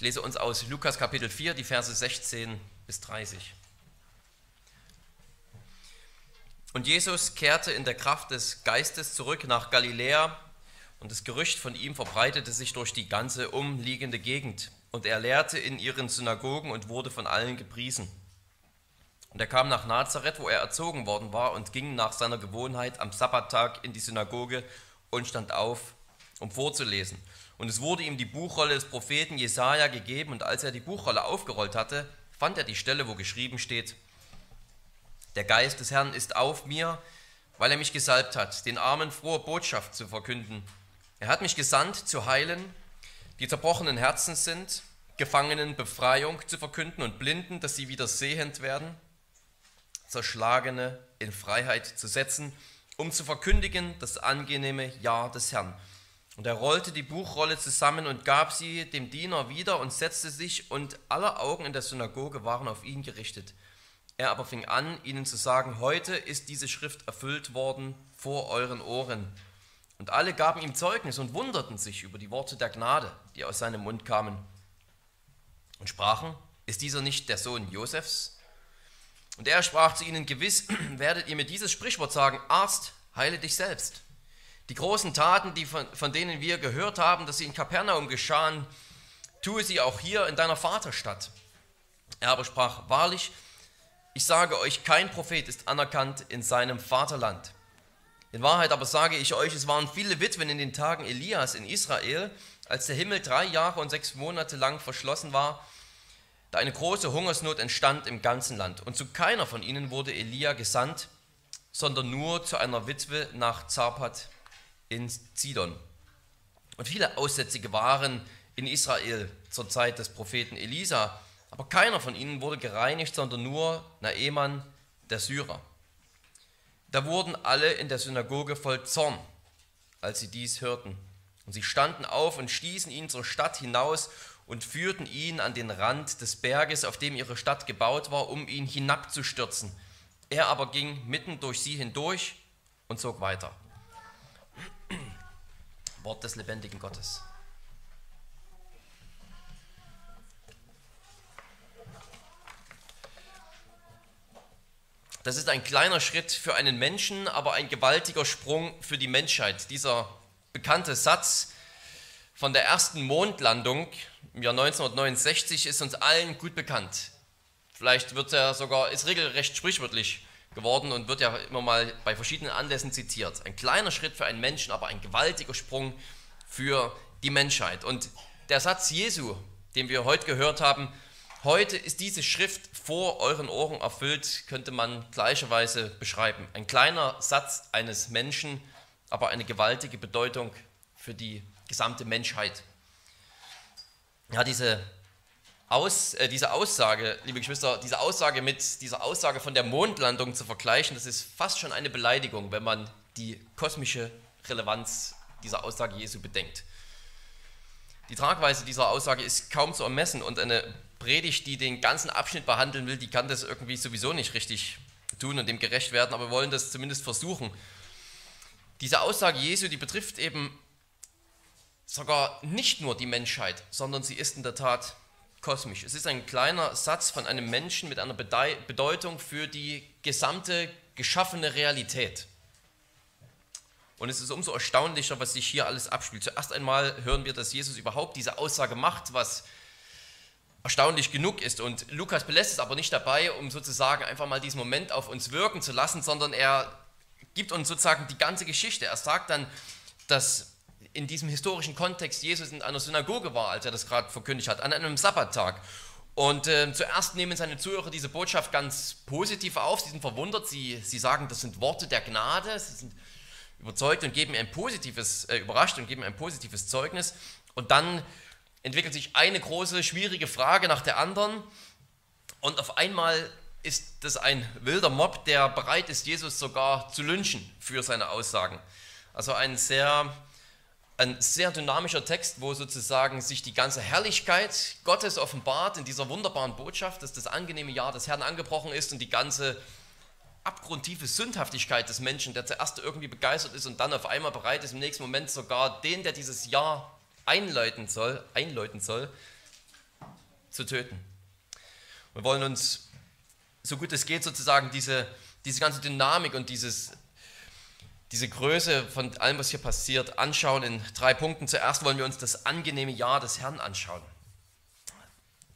Ich lese uns aus Lukas Kapitel 4, die Verse 16 bis 30. Und Jesus kehrte in der Kraft des Geistes zurück nach Galiläa und das Gerücht von ihm verbreitete sich durch die ganze umliegende Gegend. Und er lehrte in ihren Synagogen und wurde von allen gepriesen. Und er kam nach Nazareth, wo er erzogen worden war, und ging nach seiner Gewohnheit am Sabbattag in die Synagoge und stand auf, um vorzulesen. Und es wurde ihm die Buchrolle des Propheten Jesaja gegeben, und als er die Buchrolle aufgerollt hatte, fand er die Stelle, wo geschrieben steht: Der Geist des Herrn ist auf mir, weil er mich gesalbt hat, den Armen frohe Botschaft zu verkünden. Er hat mich gesandt, zu heilen, die zerbrochenen Herzen sind, Gefangenen Befreiung zu verkünden und Blinden, dass sie wieder sehend werden, Zerschlagene in Freiheit zu setzen, um zu verkündigen das angenehme Ja des Herrn. Und er rollte die Buchrolle zusammen und gab sie dem Diener wieder und setzte sich, und alle Augen in der Synagoge waren auf ihn gerichtet. Er aber fing an, ihnen zu sagen, heute ist diese Schrift erfüllt worden vor euren Ohren. Und alle gaben ihm Zeugnis und wunderten sich über die Worte der Gnade, die aus seinem Mund kamen. Und sprachen, ist dieser nicht der Sohn Josefs? Und er sprach zu ihnen, gewiss werdet ihr mir dieses Sprichwort sagen, Arzt, heile dich selbst. Die großen Taten, die von, von denen wir gehört haben, dass sie in Kapernaum geschahen, tue sie auch hier in deiner Vaterstadt. Er aber sprach, wahrlich, ich sage euch, kein Prophet ist anerkannt in seinem Vaterland. In Wahrheit aber sage ich euch, es waren viele Witwen in den Tagen Elias in Israel, als der Himmel drei Jahre und sechs Monate lang verschlossen war, da eine große Hungersnot entstand im ganzen Land. Und zu keiner von ihnen wurde Elia gesandt, sondern nur zu einer Witwe nach Zarpat in Zidon. Und viele Aussätzige waren in Israel zur Zeit des Propheten Elisa, aber keiner von ihnen wurde gereinigt, sondern nur Naeman, der Syrer. Da wurden alle in der Synagoge voll Zorn, als sie dies hörten. Und sie standen auf und stießen ihn zur Stadt hinaus und führten ihn an den Rand des Berges, auf dem ihre Stadt gebaut war, um ihn hinabzustürzen. Er aber ging mitten durch sie hindurch und zog weiter. Wort des lebendigen Gottes. Das ist ein kleiner Schritt für einen Menschen, aber ein gewaltiger Sprung für die Menschheit. Dieser bekannte Satz von der ersten Mondlandung im Jahr 1969 ist uns allen gut bekannt. Vielleicht wird er sogar, ist regelrecht sprichwörtlich geworden und wird ja immer mal bei verschiedenen Anlässen zitiert. Ein kleiner Schritt für einen Menschen, aber ein gewaltiger Sprung für die Menschheit. Und der Satz Jesu, den wir heute gehört haben, Heute ist diese Schrift vor euren Ohren erfüllt, könnte man gleicherweise beschreiben. Ein kleiner Satz eines Menschen, aber eine gewaltige Bedeutung für die gesamte Menschheit. Ja, diese, Aus, äh, diese Aussage, liebe Geschwister, diese Aussage mit dieser Aussage von der Mondlandung zu vergleichen, das ist fast schon eine Beleidigung, wenn man die kosmische Relevanz dieser Aussage Jesu bedenkt. Die Tragweise dieser Aussage ist kaum zu ermessen und eine Predigt, die den ganzen Abschnitt behandeln will, die kann das irgendwie sowieso nicht richtig tun und dem gerecht werden, aber wir wollen das zumindest versuchen. Diese Aussage Jesu, die betrifft eben sogar nicht nur die Menschheit, sondern sie ist in der Tat kosmisch. Es ist ein kleiner Satz von einem Menschen mit einer Bedeutung für die gesamte geschaffene Realität. Und es ist umso erstaunlicher, was sich hier alles abspielt. Zuerst einmal hören wir, dass Jesus überhaupt diese Aussage macht, was erstaunlich genug ist. Und Lukas belässt es aber nicht dabei, um sozusagen einfach mal diesen Moment auf uns wirken zu lassen, sondern er gibt uns sozusagen die ganze Geschichte. Er sagt dann, dass in diesem historischen Kontext Jesus in einer Synagoge war, als er das gerade verkündigt hat, an einem Sabbattag. Und äh, zuerst nehmen seine Zuhörer diese Botschaft ganz positiv auf. Sie sind verwundert. Sie, sie sagen, das sind Worte der Gnade. Sie sind überzeugt und geben ein positives, äh, überrascht und geben ein positives Zeugnis. Und dann entwickelt sich eine große, schwierige Frage nach der anderen und auf einmal ist das ein wilder Mob, der bereit ist, Jesus sogar zu lynchen für seine Aussagen. Also ein sehr, ein sehr dynamischer Text, wo sozusagen sich die ganze Herrlichkeit Gottes offenbart in dieser wunderbaren Botschaft, dass das angenehme Jahr des Herrn angebrochen ist und die ganze abgrundtiefe Sündhaftigkeit des Menschen, der zuerst irgendwie begeistert ist und dann auf einmal bereit ist, im nächsten Moment sogar den, der dieses Jahr einläuten soll, einläuten soll zu töten. Wir wollen uns, so gut es geht, sozusagen diese, diese ganze Dynamik und dieses, diese Größe von allem, was hier passiert, anschauen in drei Punkten. Zuerst wollen wir uns das angenehme Jahr des Herrn anschauen.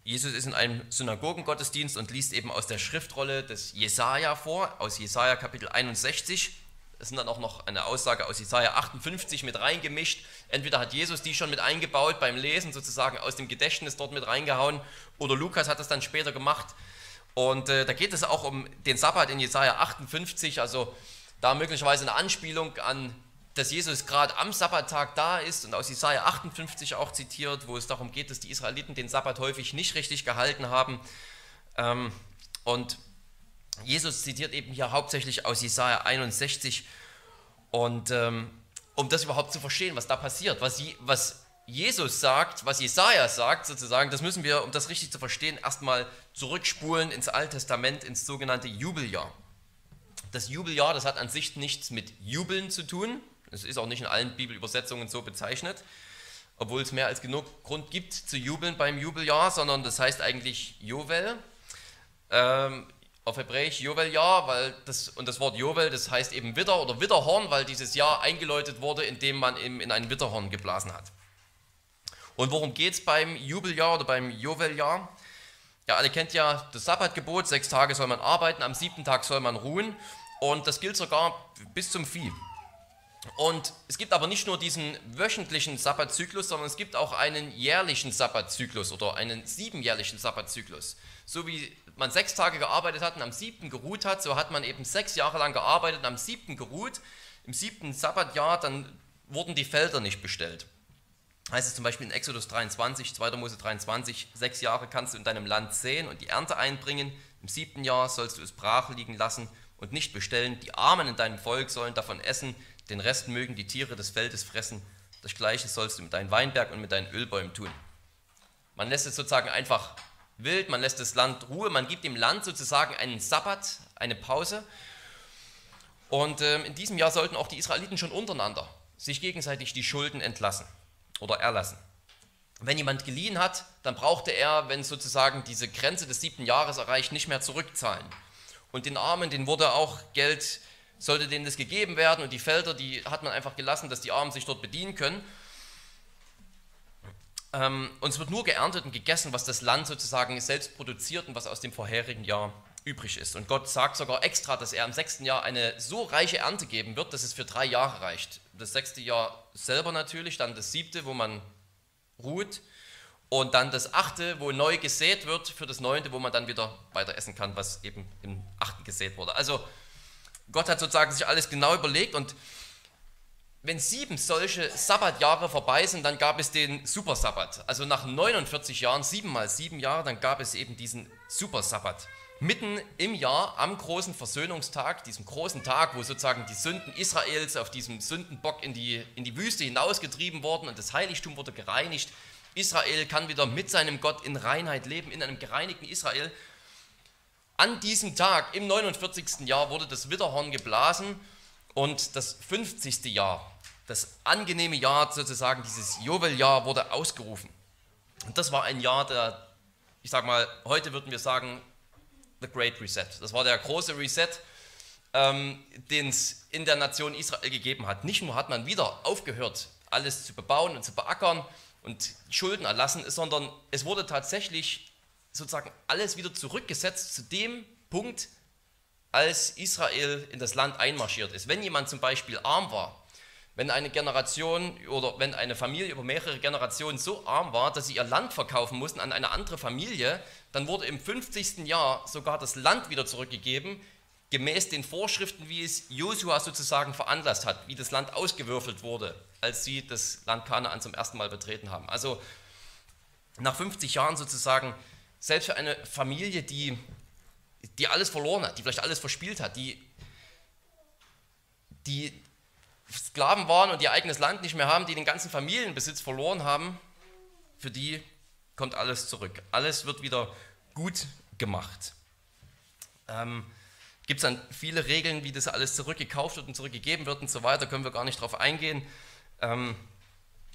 Jesus ist in einem Synagogengottesdienst und liest eben aus der Schriftrolle des Jesaja vor, aus Jesaja Kapitel 61. Es sind dann auch noch eine Aussage aus Jesaja 58 mit reingemischt. Entweder hat Jesus die schon mit eingebaut beim Lesen, sozusagen aus dem Gedächtnis dort mit reingehauen, oder Lukas hat das dann später gemacht. Und äh, da geht es auch um den Sabbat in Jesaja 58, also da möglicherweise eine Anspielung an, dass Jesus gerade am Sabbattag da ist und aus Jesaja 58 auch zitiert, wo es darum geht, dass die Israeliten den Sabbat häufig nicht richtig gehalten haben. Ähm, und Jesus zitiert eben hier hauptsächlich aus Jesaja 61. Und ähm, um das überhaupt zu verstehen, was da passiert, was, was Jesus sagt, was Jesaja sagt, sozusagen, das müssen wir, um das richtig zu verstehen, erstmal zurückspulen ins Alte Testament, ins sogenannte Jubeljahr. Das Jubeljahr, das hat an sich nichts mit Jubeln zu tun. Es ist auch nicht in allen Bibelübersetzungen so bezeichnet, obwohl es mehr als genug Grund gibt zu jubeln beim Jubeljahr, sondern das heißt eigentlich Jovel. Ähm, auf Hebräisch Joveljahr, weil das, und das Wort Jovel, das heißt eben Witter oder Witterhorn, weil dieses Jahr eingeläutet wurde, indem man eben in ein Witterhorn geblasen hat. Und worum geht es beim Jubeljahr oder beim Joveljahr? Ja, alle kennt ja das Sabbatgebot, sechs Tage soll man arbeiten, am siebten Tag soll man ruhen und das gilt sogar bis zum Vieh. Und es gibt aber nicht nur diesen wöchentlichen Sabbatzyklus, sondern es gibt auch einen jährlichen Sabbatzyklus oder einen siebenjährlichen Sabbatzyklus. So wie man sechs Tage gearbeitet hat und am siebten geruht hat, so hat man eben sechs Jahre lang gearbeitet und am siebten geruht. Im siebten Sabbatjahr, dann wurden die Felder nicht bestellt. Heißt es zum Beispiel in Exodus 23, 2. Mose 23, sechs Jahre kannst du in deinem Land säen und die Ernte einbringen. Im siebten Jahr sollst du es brach liegen lassen und nicht bestellen. Die Armen in deinem Volk sollen davon essen, den Rest mögen die Tiere des Feldes fressen. Das Gleiche sollst du mit deinem Weinberg und mit deinen Ölbäumen tun. Man lässt es sozusagen einfach wild, man lässt das Land Ruhe, man gibt dem Land sozusagen einen Sabbat, eine Pause. Und äh, in diesem Jahr sollten auch die Israeliten schon untereinander sich gegenseitig die Schulden entlassen oder erlassen. Wenn jemand geliehen hat, dann brauchte er, wenn sozusagen diese Grenze des siebten Jahres erreicht, nicht mehr zurückzahlen. Und den Armen, denen wurde auch Geld, sollte denen das gegeben werden und die Felder, die hat man einfach gelassen, dass die Armen sich dort bedienen können. Ähm, und es wird nur geerntet und gegessen, was das Land sozusagen selbst produziert und was aus dem vorherigen Jahr übrig ist. Und Gott sagt sogar extra, dass er im sechsten Jahr eine so reiche Ernte geben wird, dass es für drei Jahre reicht. Das sechste Jahr selber natürlich, dann das siebte, wo man ruht und dann das achte, wo neu gesät wird, für das neunte, wo man dann wieder weiter essen kann, was eben im achten gesät wurde. Also Gott hat sozusagen sich alles genau überlegt und wenn sieben solche Sabbatjahre vorbei sind, dann gab es den Supersabbat. Also nach 49 Jahren, sieben mal sieben Jahre, dann gab es eben diesen Supersabbat. Mitten im Jahr, am großen Versöhnungstag, diesem großen Tag, wo sozusagen die Sünden Israels auf diesem Sündenbock in die, in die Wüste hinausgetrieben wurden und das Heiligtum wurde gereinigt. Israel kann wieder mit seinem Gott in Reinheit leben, in einem gereinigten Israel. An diesem Tag, im 49. Jahr, wurde das Witterhorn geblasen und das 50. Jahr das angenehme Jahr sozusagen, dieses Joveljahr wurde ausgerufen. Und das war ein Jahr der, ich sag mal, heute würden wir sagen, The Great Reset. Das war der große Reset, ähm, den es in der Nation Israel gegeben hat. Nicht nur hat man wieder aufgehört, alles zu bebauen und zu beackern und Schulden erlassen, sondern es wurde tatsächlich sozusagen alles wieder zurückgesetzt zu dem Punkt, als Israel in das Land einmarschiert ist. Wenn jemand zum Beispiel arm war, wenn eine Generation oder wenn eine Familie über mehrere Generationen so arm war, dass sie ihr Land verkaufen mussten an eine andere Familie, dann wurde im 50. Jahr sogar das Land wieder zurückgegeben, gemäß den Vorschriften, wie es Josua sozusagen veranlasst hat, wie das Land ausgewürfelt wurde, als sie das Land Kanaan zum ersten Mal betreten haben. Also nach 50 Jahren sozusagen, selbst für eine Familie, die, die alles verloren hat, die vielleicht alles verspielt hat, die, die Sklaven waren und ihr eigenes Land nicht mehr haben, die den ganzen Familienbesitz verloren haben, für die kommt alles zurück. Alles wird wieder gut gemacht. Ähm, Gibt es dann viele Regeln, wie das alles zurückgekauft wird und zurückgegeben wird und so weiter, können wir gar nicht darauf eingehen. Ähm,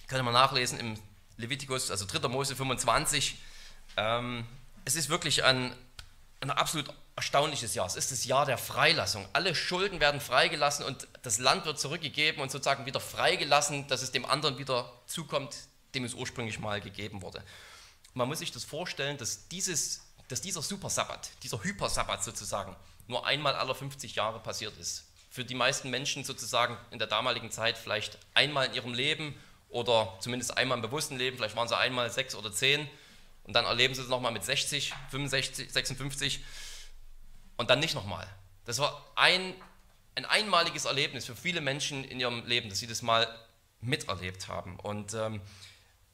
können wir nachlesen im Levitikus, also 3. Mose 25. Ähm, es ist wirklich ein, ein absolut erstaunliches Jahr. Es ist das Jahr der Freilassung. Alle Schulden werden freigelassen und das Land wird zurückgegeben und sozusagen wieder freigelassen, dass es dem anderen wieder zukommt, dem es ursprünglich mal gegeben wurde. Man muss sich das vorstellen, dass, dieses, dass dieser Super-Sabbat, dieser Hypersabbat sozusagen, nur einmal alle 50 Jahre passiert ist. Für die meisten Menschen sozusagen in der damaligen Zeit vielleicht einmal in ihrem Leben oder zumindest einmal im bewussten Leben, vielleicht waren sie einmal sechs oder zehn und dann erleben sie es nochmal mit 60, 65, 56 und dann nicht nochmal. Das war ein, ein einmaliges Erlebnis für viele Menschen in ihrem Leben, dass sie das mal miterlebt haben. Und ähm,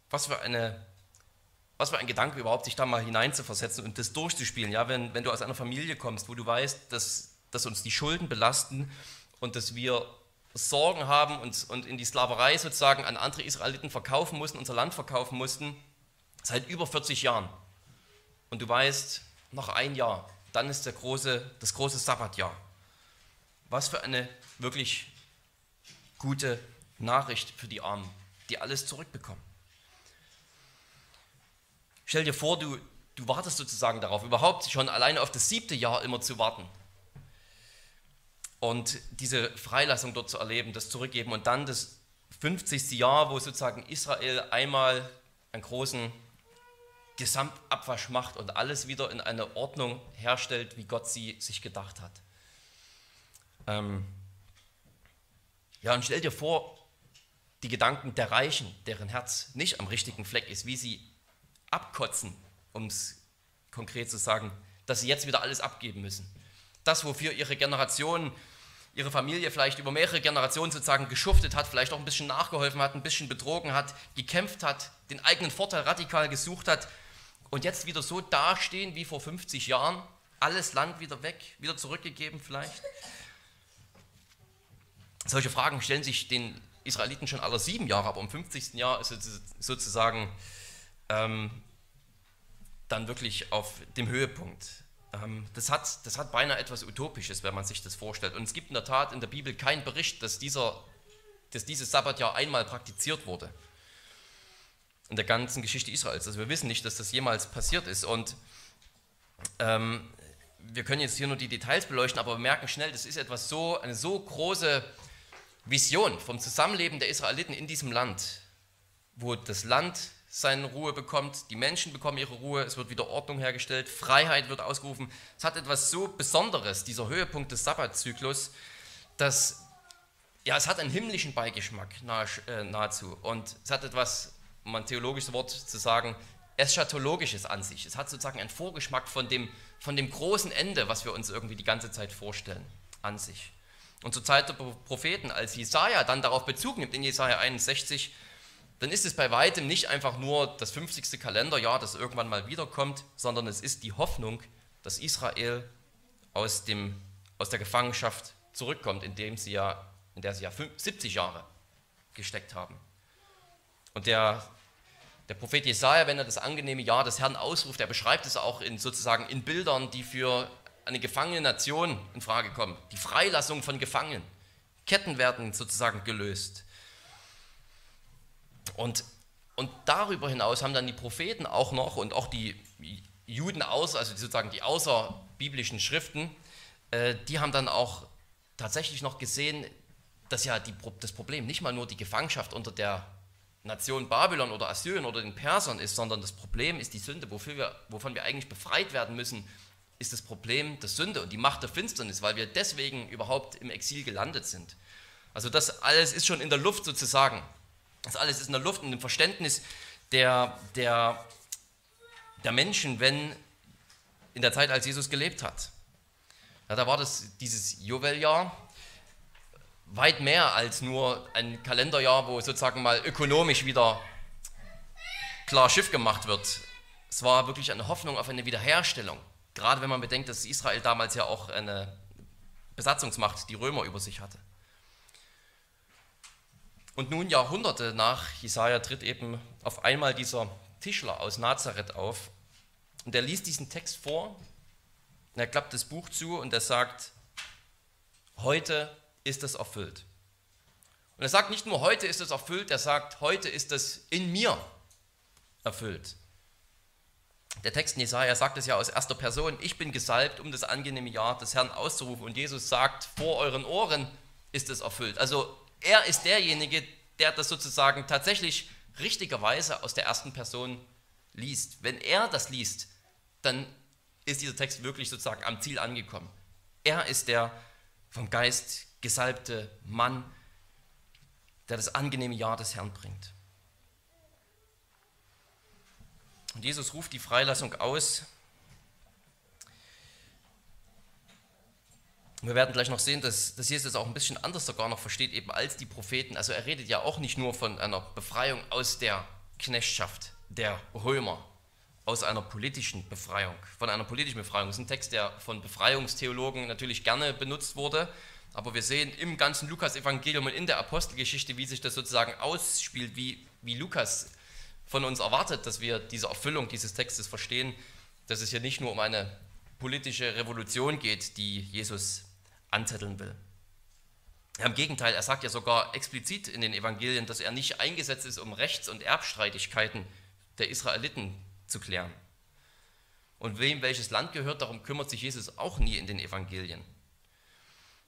was, für eine, was für ein Gedanke überhaupt, sich da mal hineinzuversetzen und das durchzuspielen. Ja, wenn, wenn du aus einer Familie kommst, wo du weißt, dass, dass uns die Schulden belasten und dass wir Sorgen haben und, und in die Sklaverei sozusagen an andere Israeliten verkaufen mussten, unser Land verkaufen mussten, seit über 40 Jahren. Und du weißt, noch ein Jahr, dann ist der große, das große Sabbatjahr. Was für eine wirklich gute Nachricht für die Armen, die alles zurückbekommen. Stell dir vor, du, du wartest sozusagen darauf, überhaupt schon alleine auf das siebte Jahr immer zu warten. Und diese Freilassung dort zu erleben, das zurückgeben und dann das 50. Jahr, wo sozusagen Israel einmal einen großen Gesamtabwasch macht und alles wieder in eine Ordnung herstellt, wie Gott sie sich gedacht hat. Ähm ja, und stell dir vor, die Gedanken der Reichen, deren Herz nicht am richtigen Fleck ist, wie sie abkotzen, um es konkret zu sagen, dass sie jetzt wieder alles abgeben müssen. Das, wofür ihre Generation, ihre Familie vielleicht über mehrere Generationen sozusagen geschuftet hat, vielleicht auch ein bisschen nachgeholfen hat, ein bisschen betrogen hat, gekämpft hat, den eigenen Vorteil radikal gesucht hat, und jetzt wieder so dastehen wie vor 50 Jahren, alles Land wieder weg, wieder zurückgegeben vielleicht? Solche Fragen stellen sich den Israeliten schon alle sieben Jahre, aber im 50. Jahr ist es sozusagen ähm, dann wirklich auf dem Höhepunkt. Ähm, das, hat, das hat beinahe etwas Utopisches, wenn man sich das vorstellt. Und es gibt in der Tat in der Bibel keinen Bericht, dass, dieser, dass dieses Sabbatjahr einmal praktiziert wurde in der ganzen Geschichte Israels. Also wir wissen nicht, dass das jemals passiert ist. Und ähm, wir können jetzt hier nur die Details beleuchten, aber wir merken schnell, das ist etwas so, eine so große Vision vom Zusammenleben der Israeliten in diesem Land, wo das Land seine Ruhe bekommt, die Menschen bekommen ihre Ruhe, es wird wieder Ordnung hergestellt, Freiheit wird ausgerufen. Es hat etwas so Besonderes, dieser Höhepunkt des Sabbatzyklus, dass ja, es hat einen himmlischen Beigeschmack äh, nahezu und es hat etwas um ein theologisches Wort zu sagen, eschatologisches an sich. Es hat sozusagen einen Vorgeschmack von dem, von dem großen Ende, was wir uns irgendwie die ganze Zeit vorstellen, an sich. Und zur Zeit der Propheten, als Jesaja dann darauf Bezug nimmt, in Jesaja 61, dann ist es bei weitem nicht einfach nur das 50. Kalenderjahr, das irgendwann mal wiederkommt, sondern es ist die Hoffnung, dass Israel aus, dem, aus der Gefangenschaft zurückkommt, in, dem sie ja, in der sie ja 70 Jahre gesteckt haben. Und der der Prophet Jesaja, wenn er das angenehme Jahr des Herrn ausruft, er beschreibt es auch in, sozusagen in Bildern, die für eine gefangene Nation in Frage kommen. Die Freilassung von Gefangenen. Ketten werden sozusagen gelöst. Und, und darüber hinaus haben dann die Propheten auch noch und auch die Juden aus, also sozusagen die außerbiblischen Schriften, äh, die haben dann auch tatsächlich noch gesehen, dass ja die, das Problem nicht mal nur die Gefangenschaft unter der Nation Babylon oder Assyrien oder den Persern ist, sondern das Problem ist die Sünde, wir, wovon wir eigentlich befreit werden müssen, ist das Problem der Sünde und die Macht der Finsternis, weil wir deswegen überhaupt im Exil gelandet sind. Also das alles ist schon in der Luft sozusagen. Das alles ist in der Luft und im Verständnis der, der, der Menschen, wenn in der Zeit, als Jesus gelebt hat. Ja, da war das dieses Joveljahr, weit mehr als nur ein Kalenderjahr, wo sozusagen mal ökonomisch wieder klar Schiff gemacht wird. Es war wirklich eine Hoffnung auf eine Wiederherstellung. Gerade wenn man bedenkt, dass Israel damals ja auch eine Besatzungsmacht, die Römer über sich hatte. Und nun, Jahrhunderte nach Jesaja, tritt eben auf einmal dieser Tischler aus Nazareth auf. Und er liest diesen Text vor, und er klappt das Buch zu und er sagt: Heute ist es erfüllt. Und er sagt nicht nur, heute ist es erfüllt, er sagt, heute ist es in mir erfüllt. Der Text in Jesaja sagt es ja aus erster Person: Ich bin gesalbt, um das angenehme Jahr des Herrn auszurufen. Und Jesus sagt: Vor euren Ohren ist es erfüllt. Also er ist derjenige, der das sozusagen tatsächlich richtigerweise aus der ersten Person liest. Wenn er das liest, dann ist dieser Text wirklich sozusagen am Ziel angekommen. Er ist der vom Geist gesalbte Mann, der das angenehme Jahr des Herrn bringt. Und Jesus ruft die Freilassung aus. Wir werden gleich noch sehen, dass, dass Jesus auch ein bisschen anders sogar noch versteht, eben als die Propheten. Also er redet ja auch nicht nur von einer Befreiung aus der Knechtschaft der Römer, aus einer politischen Befreiung, von einer politischen Befreiung. Das ist ein Text, der von Befreiungstheologen natürlich gerne benutzt wurde, aber wir sehen im ganzen Lukas-Evangelium und in der Apostelgeschichte, wie sich das sozusagen ausspielt, wie, wie Lukas von uns erwartet, dass wir diese Erfüllung dieses Textes verstehen, dass es hier nicht nur um eine politische Revolution geht, die Jesus anzetteln will. Im Gegenteil, er sagt ja sogar explizit in den Evangelien, dass er nicht eingesetzt ist, um Rechts- und Erbstreitigkeiten der Israeliten zu klären. Und wem welches Land gehört, darum kümmert sich Jesus auch nie in den Evangelien.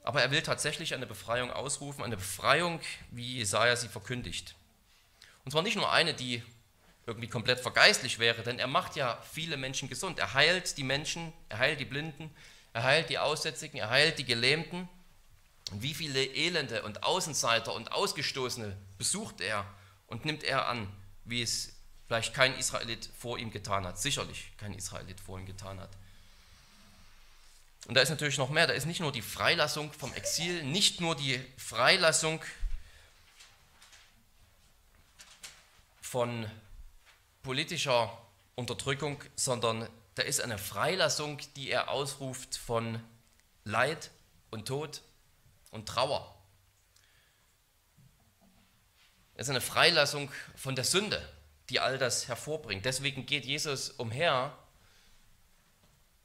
Aber er will tatsächlich eine Befreiung ausrufen, eine Befreiung, wie Jesaja sie verkündigt. Und zwar nicht nur eine, die irgendwie komplett vergeistlich wäre, denn er macht ja viele Menschen gesund. Er heilt die Menschen, er heilt die Blinden, er heilt die Aussätzigen, er heilt die Gelähmten. Und wie viele Elende und Außenseiter und Ausgestoßene besucht er und nimmt er an, wie es vielleicht kein Israelit vor ihm getan hat. Sicherlich kein Israelit vor ihm getan hat. Und da ist natürlich noch mehr. Da ist nicht nur die Freilassung vom Exil, nicht nur die Freilassung von politischer Unterdrückung, sondern da ist eine Freilassung, die er ausruft von Leid und Tod und Trauer. Es ist eine Freilassung von der Sünde, die all das hervorbringt. Deswegen geht Jesus umher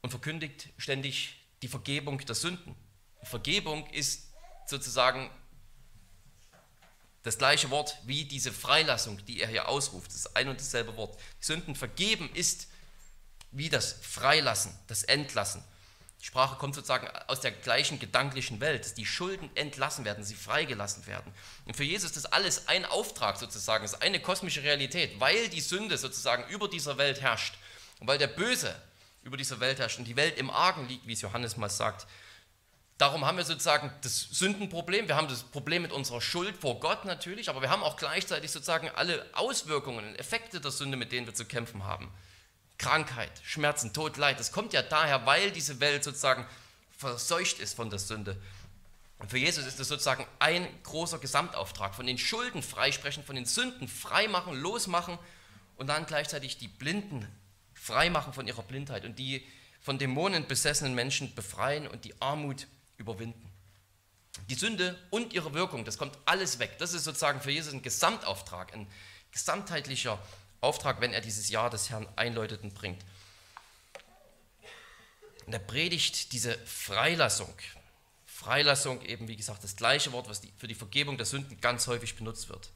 und verkündigt ständig die Vergebung der Sünden. Vergebung ist sozusagen das gleiche Wort wie diese Freilassung, die er hier ausruft. Das ist ein und dasselbe Wort. Sünden vergeben ist wie das Freilassen, das Entlassen. Die Sprache kommt sozusagen aus der gleichen gedanklichen Welt, dass die Schulden entlassen werden, sie freigelassen werden. Und für Jesus ist das alles ein Auftrag sozusagen, ist eine kosmische Realität, weil die Sünde sozusagen über dieser Welt herrscht und weil der Böse über dieser Welt herrscht und die Welt im Argen liegt, wie es Johannes mal sagt, Darum haben wir sozusagen das Sündenproblem, wir haben das Problem mit unserer Schuld vor Gott natürlich, aber wir haben auch gleichzeitig sozusagen alle Auswirkungen und Effekte der Sünde, mit denen wir zu kämpfen haben. Krankheit, Schmerzen, Tod, Leid, das kommt ja daher, weil diese Welt sozusagen verseucht ist von der Sünde. Und für Jesus ist das sozusagen ein großer Gesamtauftrag, von den Schulden freisprechen, von den Sünden freimachen, losmachen und dann gleichzeitig die Blinden freimachen von ihrer Blindheit und die von Dämonen besessenen Menschen befreien und die Armut überwinden. Die Sünde und ihre Wirkung, das kommt alles weg. Das ist sozusagen für Jesus ein Gesamtauftrag, ein gesamtheitlicher Auftrag, wenn er dieses Jahr des Herrn einläutet und bringt. Und er predigt diese Freilassung. Freilassung, eben wie gesagt, das gleiche Wort, was für die Vergebung der Sünden ganz häufig benutzt wird.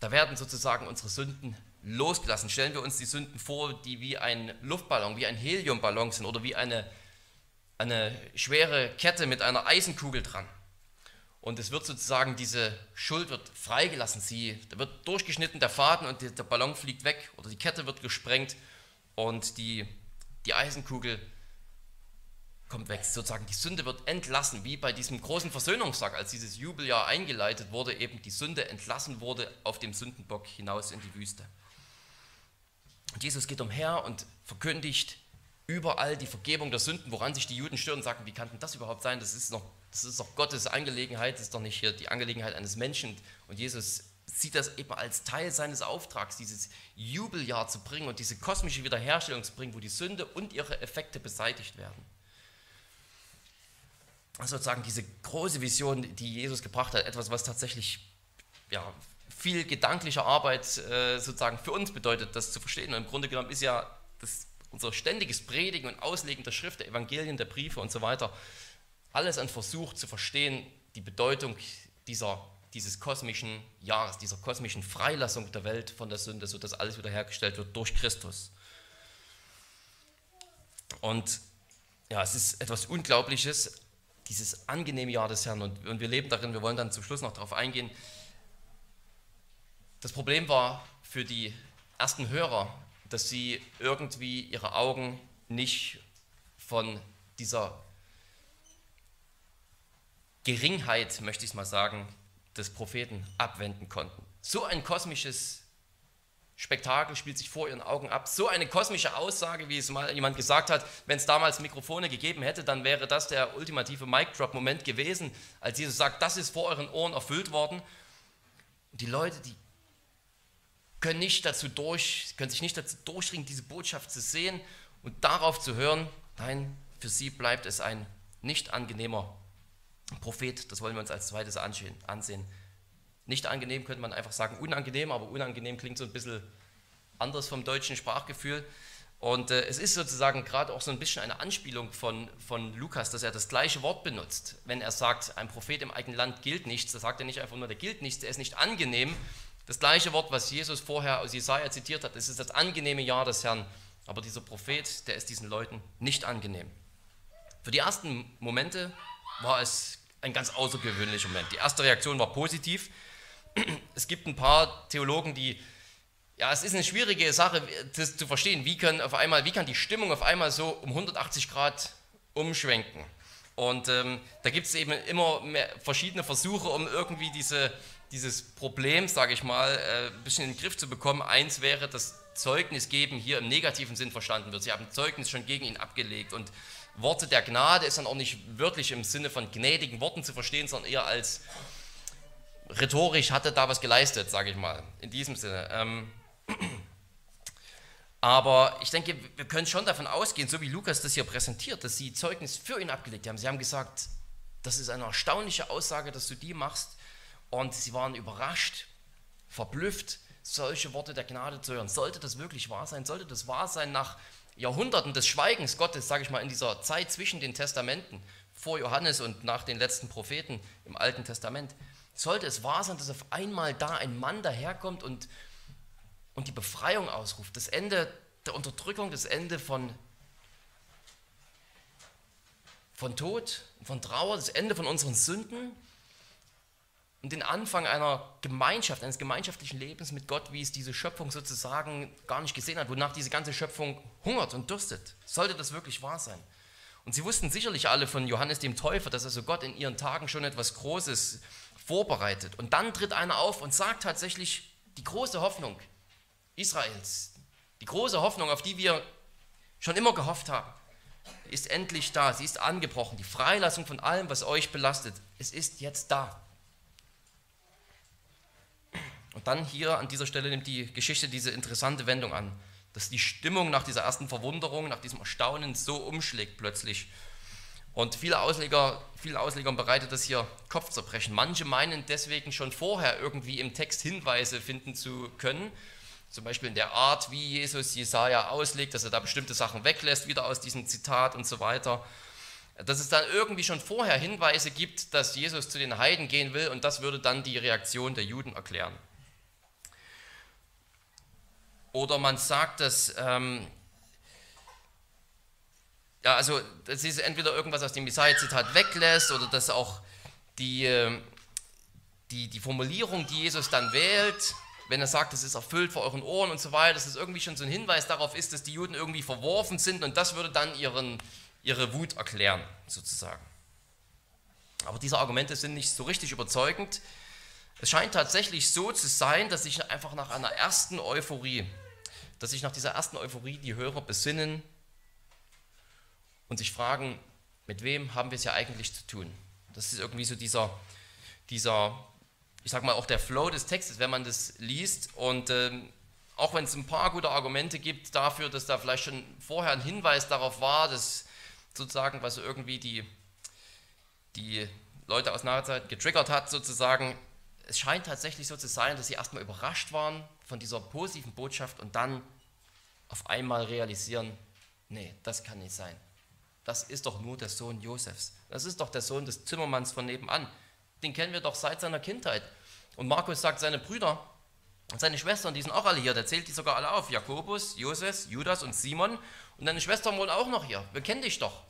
Da werden sozusagen unsere Sünden losgelassen. Stellen wir uns die Sünden vor, die wie ein Luftballon, wie ein Heliumballon sind oder wie eine eine schwere Kette mit einer Eisenkugel dran. Und es wird sozusagen, diese Schuld wird freigelassen. Sie, da wird durchgeschnitten der Faden und der Ballon fliegt weg oder die Kette wird gesprengt und die, die Eisenkugel kommt weg. Sozusagen die Sünde wird entlassen, wie bei diesem großen Versöhnungstag, als dieses Jubeljahr eingeleitet wurde, eben die Sünde entlassen wurde auf dem Sündenbock hinaus in die Wüste. Und Jesus geht umher und verkündigt überall die Vergebung der Sünden, woran sich die Juden stören und sagen, wie kann denn das überhaupt sein? Das ist, noch, das ist doch Gottes Angelegenheit, das ist doch nicht hier die Angelegenheit eines Menschen. Und Jesus sieht das eben als Teil seines Auftrags, dieses Jubeljahr zu bringen und diese kosmische Wiederherstellung zu bringen, wo die Sünde und ihre Effekte beseitigt werden. Also sozusagen diese große Vision, die Jesus gebracht hat, etwas, was tatsächlich ja, viel gedankliche Arbeit äh, sozusagen für uns bedeutet, das zu verstehen. Und im Grunde genommen ist ja das unser ständiges Predigen und Auslegen der Schrift, der Evangelien, der Briefe und so weiter, alles ein Versuch zu verstehen, die Bedeutung dieser, dieses kosmischen Jahres, dieser kosmischen Freilassung der Welt von der Sünde, sodass alles wiederhergestellt wird durch Christus. Und ja, es ist etwas Unglaubliches, dieses angenehme Jahr des Herrn. Und, und wir leben darin, wir wollen dann zum Schluss noch darauf eingehen. Das Problem war für die ersten Hörer, dass sie irgendwie ihre Augen nicht von dieser Geringheit, möchte ich mal sagen, des Propheten abwenden konnten. So ein kosmisches Spektakel spielt sich vor ihren Augen ab. So eine kosmische Aussage, wie es mal jemand gesagt hat, wenn es damals Mikrofone gegeben hätte, dann wäre das der ultimative Mic-Drop-Moment gewesen, als Jesus sagt, das ist vor euren Ohren erfüllt worden. Und die Leute, die können, nicht dazu durch, können sich nicht dazu durchringen, diese Botschaft zu sehen und darauf zu hören. Nein, für sie bleibt es ein nicht angenehmer Prophet. Das wollen wir uns als zweites ansehen. Nicht angenehm könnte man einfach sagen unangenehm, aber unangenehm klingt so ein bisschen anders vom deutschen Sprachgefühl. Und äh, es ist sozusagen gerade auch so ein bisschen eine Anspielung von, von Lukas, dass er das gleiche Wort benutzt. Wenn er sagt, ein Prophet im eigenen Land gilt nichts, da sagt er nicht einfach nur, der gilt nichts, der ist nicht angenehm. Das gleiche Wort, was Jesus vorher aus Jesaja zitiert hat, das ist das angenehme Jahr des Herrn. Aber dieser Prophet, der ist diesen Leuten nicht angenehm. Für die ersten Momente war es ein ganz außergewöhnlicher Moment. Die erste Reaktion war positiv es gibt ein paar Theologen, die, ja, es ist eine schwierige Sache, das zu verstehen. Wie, können auf einmal, wie kann die Stimmung auf einmal so um 180 Grad umschwenken? Und ähm, da gibt es eben immer verschiedene Versuche, um irgendwie diese, dieses Problem, sage ich mal, äh, ein bisschen in den Griff zu bekommen. Eins wäre, dass Zeugnis geben hier im negativen Sinn verstanden wird. Sie haben Zeugnis schon gegen ihn abgelegt und Worte der Gnade ist dann auch nicht wörtlich im Sinne von gnädigen Worten zu verstehen, sondern eher als rhetorisch hatte da was geleistet, sage ich mal, in diesem Sinne. Ähm, aber ich denke, wir können schon davon ausgehen, so wie Lukas das hier präsentiert, dass sie Zeugnis für ihn abgelegt haben. Sie haben gesagt, das ist eine erstaunliche Aussage, dass du die machst. Und sie waren überrascht, verblüfft, solche Worte der Gnade zu hören. Sollte das wirklich wahr sein? Sollte das wahr sein nach Jahrhunderten des Schweigens Gottes, sage ich mal, in dieser Zeit zwischen den Testamenten, vor Johannes und nach den letzten Propheten im Alten Testament? sollte es wahr sein, dass auf einmal da ein Mann daherkommt und, und die Befreiung ausruft, das Ende der Unterdrückung, das Ende von, von Tod, von Trauer, das Ende von unseren Sünden und den Anfang einer Gemeinschaft, eines gemeinschaftlichen Lebens mit Gott, wie es diese Schöpfung sozusagen gar nicht gesehen hat, wonach diese ganze Schöpfung hungert und dürstet. Sollte das wirklich wahr sein? Und sie wussten sicherlich alle von Johannes dem Täufer, dass also Gott in ihren Tagen schon etwas Großes vorbereitet. Und dann tritt einer auf und sagt tatsächlich die große Hoffnung Israels, die große Hoffnung, auf die wir schon immer gehofft haben, ist endlich da. Sie ist angebrochen. Die Freilassung von allem, was euch belastet, es ist jetzt da. Und dann hier an dieser Stelle nimmt die Geschichte diese interessante Wendung an, dass die Stimmung nach dieser ersten Verwunderung, nach diesem Erstaunen so umschlägt plötzlich und viele Ausleger, vielen Auslegern bereitet das hier Kopfzerbrechen. Manche meinen deswegen schon vorher irgendwie im Text Hinweise finden zu können, zum Beispiel in der Art, wie Jesus Jesaja auslegt, dass er da bestimmte Sachen weglässt, wieder aus diesem Zitat und so weiter. Dass es dann irgendwie schon vorher Hinweise gibt, dass Jesus zu den Heiden gehen will und das würde dann die Reaktion der Juden erklären. Oder man sagt, dass ähm, ja, also das ist entweder irgendwas aus dem Jesaja-Zitat weglässt oder dass auch die, ähm, die, die Formulierung, die Jesus dann wählt, wenn er sagt, es ist erfüllt vor euren Ohren und so weiter, dass es irgendwie schon so ein Hinweis darauf ist, dass die Juden irgendwie verworfen sind und das würde dann ihren, ihre Wut erklären, sozusagen. Aber diese Argumente sind nicht so richtig überzeugend. Es scheint tatsächlich so zu sein, dass sich einfach nach einer ersten Euphorie, dass sich nach dieser ersten Euphorie die Hörer besinnen und sich fragen, mit wem haben wir es ja eigentlich zu tun? Das ist irgendwie so dieser, dieser ich sag mal, auch der Flow des Textes, wenn man das liest und ähm, auch wenn es ein paar gute Argumente gibt dafür, dass da vielleicht schon vorher ein Hinweis darauf war, dass sozusagen, was irgendwie die, die Leute aus Zeit getriggert hat, sozusagen, es scheint tatsächlich so zu sein, dass sie erstmal überrascht waren von dieser positiven Botschaft und dann auf einmal realisieren, nee, das kann nicht sein das ist doch nur der Sohn Josefs. Das ist doch der Sohn des Zimmermanns von nebenan. Den kennen wir doch seit seiner Kindheit. Und Markus sagt, seine Brüder und seine Schwestern, die sind auch alle hier, der zählt die sogar alle auf. Jakobus, Josef, Judas und Simon. Und deine Schwestern wohnen auch noch hier. Wir kennen dich doch.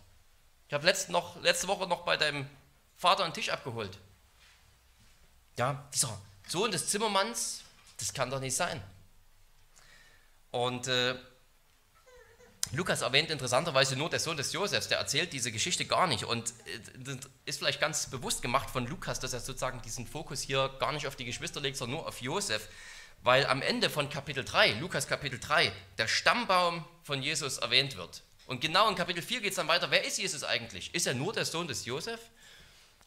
Ich habe letzte, letzte Woche noch bei deinem Vater einen Tisch abgeholt. Ja, dieser Sohn des Zimmermanns, das kann doch nicht sein. Und äh, Lukas erwähnt interessanterweise nur der Sohn des Josefs, der erzählt diese Geschichte gar nicht und äh, ist vielleicht ganz bewusst gemacht von Lukas, dass er sozusagen diesen Fokus hier gar nicht auf die Geschwister legt, sondern nur auf Josef, weil am Ende von Kapitel 3, Lukas Kapitel 3, der Stammbaum von Jesus erwähnt wird. Und genau in Kapitel 4 geht es dann weiter, wer ist Jesus eigentlich? Ist er nur der Sohn des Josef?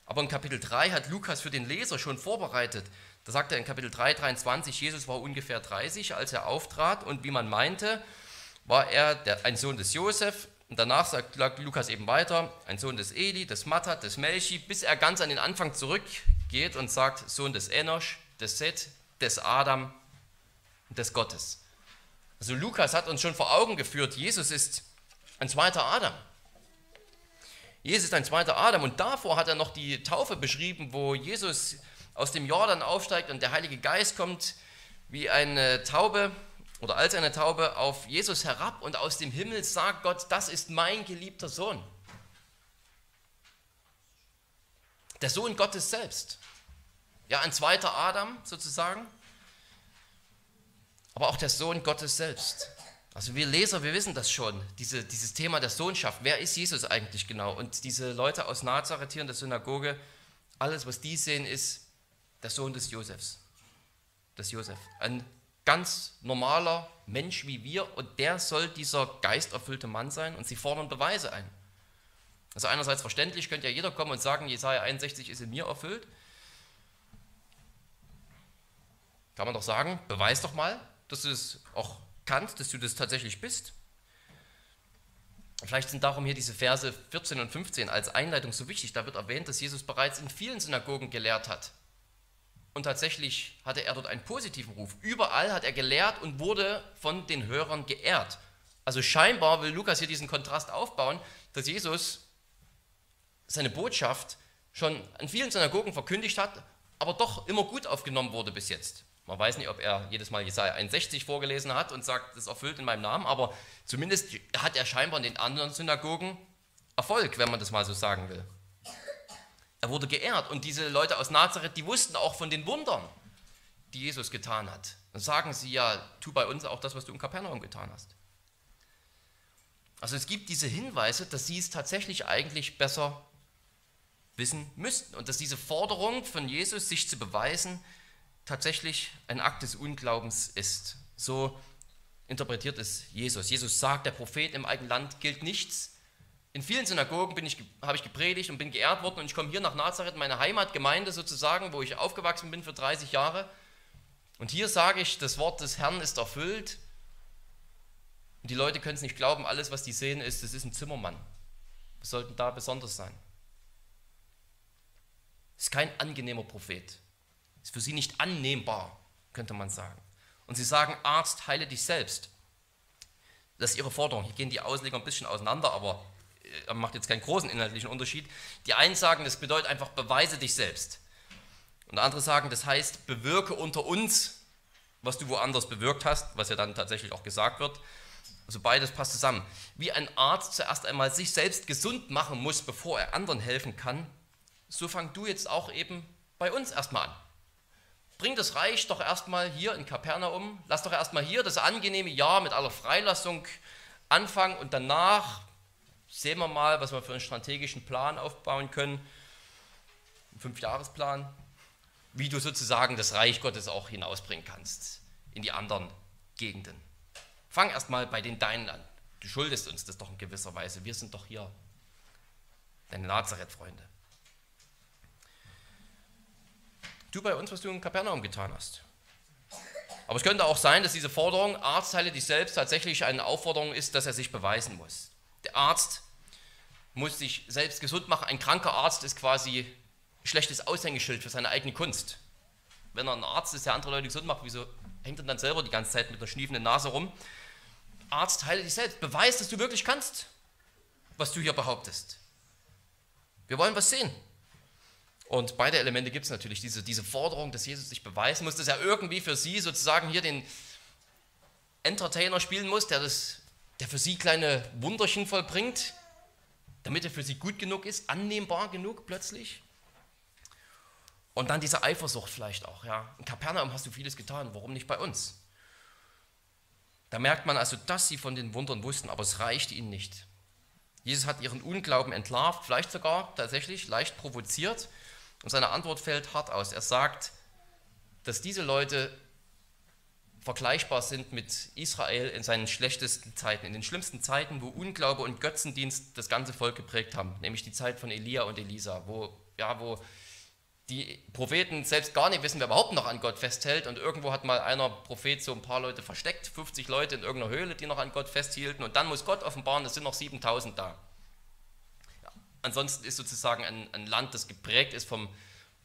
Aber in Kapitel 3 hat Lukas für den Leser schon vorbereitet. Da sagt er in Kapitel 3, 23, Jesus war ungefähr 30, als er auftrat und wie man meinte, war er der, ein Sohn des Josef. Und danach sagt Lukas eben weiter, ein Sohn des Eli, des Mattat, des Melchi, bis er ganz an den Anfang zurückgeht und sagt, Sohn des Enosch, des Seth, des Adam des Gottes. Also Lukas hat uns schon vor Augen geführt, Jesus ist ein zweiter Adam. Jesus ist ein zweiter Adam und davor hat er noch die Taufe beschrieben, wo Jesus aus dem Jordan aufsteigt und der Heilige Geist kommt wie eine Taube oder als eine Taube auf Jesus herab und aus dem Himmel sagt Gott, das ist mein geliebter Sohn. Der Sohn Gottes selbst. Ja, ein zweiter Adam sozusagen, aber auch der Sohn Gottes selbst. Also wir Leser, wir wissen das schon, diese, dieses Thema der Sohnschaft. Wer ist Jesus eigentlich genau? Und diese Leute aus Nazareth hier in der Synagoge, alles, was die sehen, ist der Sohn des Josefs. Des Josef. Ein ganz normaler Mensch wie wir und der soll dieser geisterfüllte Mann sein und sie fordern Beweise ein. Also einerseits verständlich, könnte ja jeder kommen und sagen, Jesaja 61 ist in mir erfüllt. Kann man doch sagen, beweis doch mal, dass du es auch kannst, dass du das tatsächlich bist. Vielleicht sind darum hier diese Verse 14 und 15 als Einleitung so wichtig. Da wird erwähnt, dass Jesus bereits in vielen Synagogen gelehrt hat. Und tatsächlich hatte er dort einen positiven Ruf. Überall hat er gelehrt und wurde von den Hörern geehrt. Also scheinbar will Lukas hier diesen Kontrast aufbauen, dass Jesus seine Botschaft schon an vielen Synagogen verkündigt hat, aber doch immer gut aufgenommen wurde bis jetzt. Man weiß nicht, ob er jedes Mal Jesaja 61 vorgelesen hat und sagt, das erfüllt in meinem Namen, aber zumindest hat er scheinbar in den anderen Synagogen Erfolg, wenn man das mal so sagen will. Er wurde geehrt und diese Leute aus Nazareth, die wussten auch von den Wundern, die Jesus getan hat. Dann sagen sie ja, tu bei uns auch das, was du in Kapernaum getan hast. Also es gibt diese Hinweise, dass sie es tatsächlich eigentlich besser wissen müssten und dass diese Forderung von Jesus, sich zu beweisen, tatsächlich ein Akt des Unglaubens ist. So interpretiert es Jesus. Jesus sagt, der Prophet im eigenen Land gilt nichts, in vielen Synagogen bin ich, habe ich gepredigt und bin geehrt worden und ich komme hier nach Nazareth, meine Heimatgemeinde sozusagen, wo ich aufgewachsen bin für 30 Jahre. Und hier sage ich, das Wort des Herrn ist erfüllt. Und die Leute können es nicht glauben, alles, was die sehen, ist, es ist ein Zimmermann. Wir sollten da besonders sein. Es ist kein angenehmer Prophet. Ist für sie nicht annehmbar, könnte man sagen. Und sie sagen, Arzt, heile dich selbst. Das ist ihre Forderung. Hier gehen die Ausleger ein bisschen auseinander, aber äh, macht jetzt keinen großen inhaltlichen Unterschied. Die einen sagen, das bedeutet einfach, beweise dich selbst. Und andere sagen, das heißt, bewirke unter uns, was du woanders bewirkt hast, was ja dann tatsächlich auch gesagt wird. Also beides passt zusammen. Wie ein Arzt zuerst einmal sich selbst gesund machen muss, bevor er anderen helfen kann, so fang du jetzt auch eben bei uns erstmal an. Bring das Reich doch erstmal hier in Kapernaum, lass doch erstmal hier das angenehme Jahr mit aller Freilassung anfangen und danach sehen wir mal, was wir für einen strategischen Plan aufbauen können, einen Fünfjahresplan, wie du sozusagen das Reich Gottes auch hinausbringen kannst in die anderen Gegenden. Fang erstmal bei den Deinen an. Du schuldest uns das doch in gewisser Weise. Wir sind doch hier deine Nazareth-Freunde. Tu bei uns, was du in Kapernaum getan hast. Aber es könnte auch sein, dass diese Forderung, Arztteile dich selbst, tatsächlich eine Aufforderung ist, dass er sich beweisen muss. Der Arzt muss sich selbst gesund machen. Ein kranker Arzt ist quasi ein schlechtes Aushängeschild für seine eigene Kunst. Wenn er ein Arzt ist, der andere Leute gesund macht, wieso hängt er dann selber die ganze Zeit mit einer schniefenden Nase rum? Arzt, heile dich selbst. Beweis, dass du wirklich kannst, was du hier behauptest. Wir wollen was sehen. Und beide Elemente gibt es natürlich. Diese, diese Forderung, dass Jesus sich beweisen muss, dass er irgendwie für sie sozusagen hier den Entertainer spielen muss, der das der für sie kleine Wunderchen vollbringt, damit er für sie gut genug ist, annehmbar genug plötzlich. Und dann diese Eifersucht vielleicht auch. Ja. In Kapernaum hast du vieles getan, warum nicht bei uns? Da merkt man also, dass sie von den Wundern wussten, aber es reichte ihnen nicht. Jesus hat ihren Unglauben entlarvt, vielleicht sogar tatsächlich leicht provoziert. Und seine Antwort fällt hart aus. Er sagt, dass diese Leute vergleichbar sind mit Israel in seinen schlechtesten Zeiten, in den schlimmsten Zeiten, wo Unglaube und Götzendienst das ganze Volk geprägt haben, nämlich die Zeit von Elia und Elisa, wo, ja, wo die Propheten selbst gar nicht wissen, wer überhaupt noch an Gott festhält. Und irgendwo hat mal einer Prophet so ein paar Leute versteckt, 50 Leute in irgendeiner Höhle, die noch an Gott festhielten. Und dann muss Gott offenbaren, es sind noch 7000 da. Ansonsten ist sozusagen ein, ein, Land, das geprägt ist vom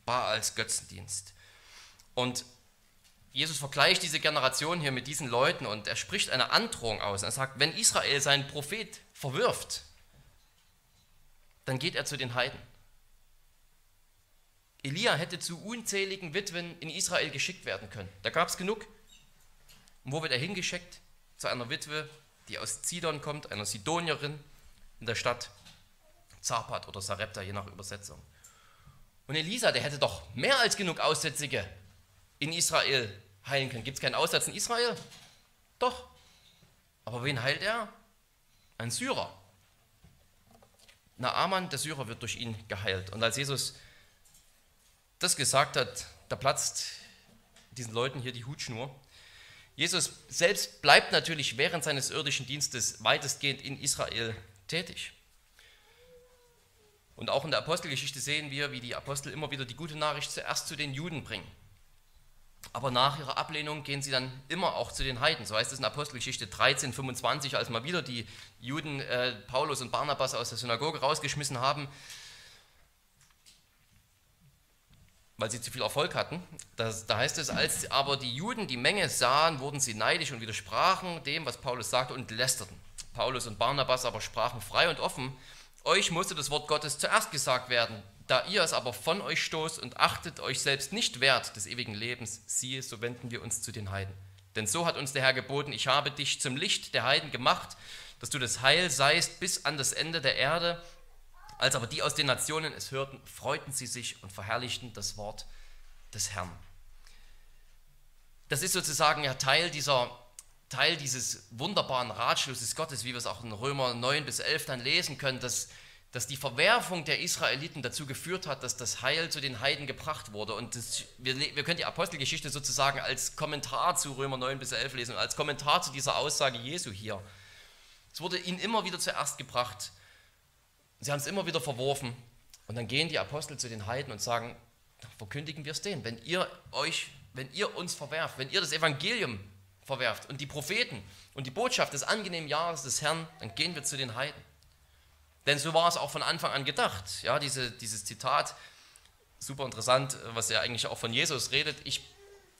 Baals Götzendienst. Und Jesus vergleicht diese Generation hier mit diesen Leuten und er spricht eine Androhung aus. Er sagt, wenn Israel seinen Prophet verwirft, dann geht er zu den Heiden. Elia hätte zu unzähligen Witwen in Israel geschickt werden können. Da gab es genug. Und wo wird er hingeschickt? Zu einer Witwe, die aus Zidon kommt, einer Sidonierin in der Stadt Zapat oder Sarepta, je nach Übersetzung. Und Elisa, der hätte doch mehr als genug Aussätzige in Israel heilen können. Gibt es keinen Aussatz in Israel? Doch. Aber wen heilt er? Ein Syrer. Naaman, der Syrer, wird durch ihn geheilt. Und als Jesus das gesagt hat, da platzt diesen Leuten hier die Hutschnur. Jesus selbst bleibt natürlich während seines irdischen Dienstes weitestgehend in Israel tätig. Und auch in der Apostelgeschichte sehen wir, wie die Apostel immer wieder die gute Nachricht zuerst zu den Juden bringen. Aber nach ihrer Ablehnung gehen sie dann immer auch zu den Heiden. So heißt es in Apostelgeschichte 13, 25, als mal wieder die Juden äh, Paulus und Barnabas aus der Synagoge rausgeschmissen haben, weil sie zu viel Erfolg hatten. Das, da heißt es, als aber die Juden die Menge sahen, wurden sie neidisch und widersprachen dem, was Paulus sagte und lästerten. Paulus und Barnabas aber sprachen frei und offen, euch musste das Wort Gottes zuerst gesagt werden, da ihr es aber von euch stoßt und achtet euch selbst nicht wert des ewigen Lebens, siehe, so wenden wir uns zu den Heiden. Denn so hat uns der Herr geboten, ich habe dich zum Licht der Heiden gemacht, dass du das Heil seist bis an das Ende der Erde, als aber die aus den Nationen es hörten, freuten sie sich und verherrlichten das Wort des Herrn. Das ist sozusagen ja Teil, dieser, Teil dieses wunderbaren Ratschlusses Gottes, wie wir es auch in Römer 9 bis 11 dann lesen können, dass, dass die Verwerfung der Israeliten dazu geführt hat, dass das Heil zu den Heiden gebracht wurde. Und das, wir, wir können die Apostelgeschichte sozusagen als Kommentar zu Römer 9 bis 11 lesen, als Kommentar zu dieser Aussage Jesu hier. Es wurde ihnen immer wieder zuerst gebracht, Sie haben es immer wieder verworfen. Und dann gehen die Apostel zu den Heiden und sagen, verkündigen wir es denen. Wenn ihr euch, wenn ihr uns verwerft, wenn ihr das Evangelium verwerft und die Propheten und die Botschaft des angenehmen Jahres des Herrn, dann gehen wir zu den Heiden. Denn so war es auch von Anfang an gedacht. Ja, diese, dieses Zitat, super interessant, was ja eigentlich auch von Jesus redet. Ich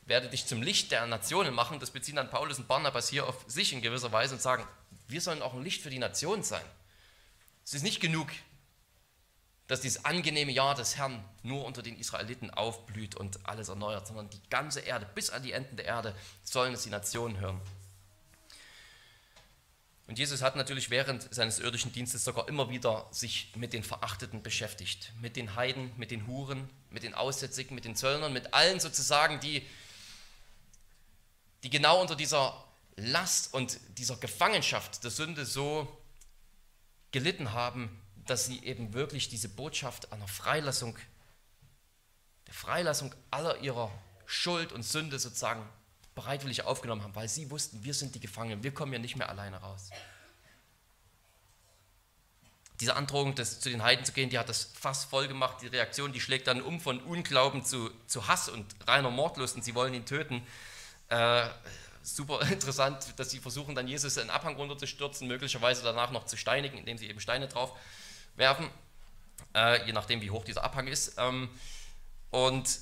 werde dich zum Licht der Nationen machen. Das beziehen dann Paulus und Barnabas hier auf sich in gewisser Weise und sagen, wir sollen auch ein Licht für die Nation sein. Es ist nicht genug, dass dieses angenehme Jahr des Herrn nur unter den Israeliten aufblüht und alles erneuert, sondern die ganze Erde, bis an die Enden der Erde, sollen es die Nationen hören. Und Jesus hat natürlich während seines irdischen Dienstes sogar immer wieder sich mit den Verachteten beschäftigt, mit den Heiden, mit den Huren, mit den Aussätzigen, mit den Zöllnern, mit allen sozusagen, die, die genau unter dieser Last und dieser Gefangenschaft der Sünde so gelitten haben, dass sie eben wirklich diese Botschaft einer Freilassung, der Freilassung aller ihrer Schuld und Sünde sozusagen bereitwillig aufgenommen haben, weil sie wussten, wir sind die Gefangenen, wir kommen ja nicht mehr alleine raus. Diese Androhung, das, zu den Heiden zu gehen, die hat das Fass voll gemacht. Die Reaktion, die schlägt dann um von Unglauben zu, zu Hass und reiner Mordlust und sie wollen ihn töten. Äh, super interessant, dass sie versuchen, dann Jesus einen Abhang runterzustürzen, möglicherweise danach noch zu steinigen, indem sie eben Steine drauf werfen, äh, je nachdem, wie hoch dieser Abhang ist. Ähm, und,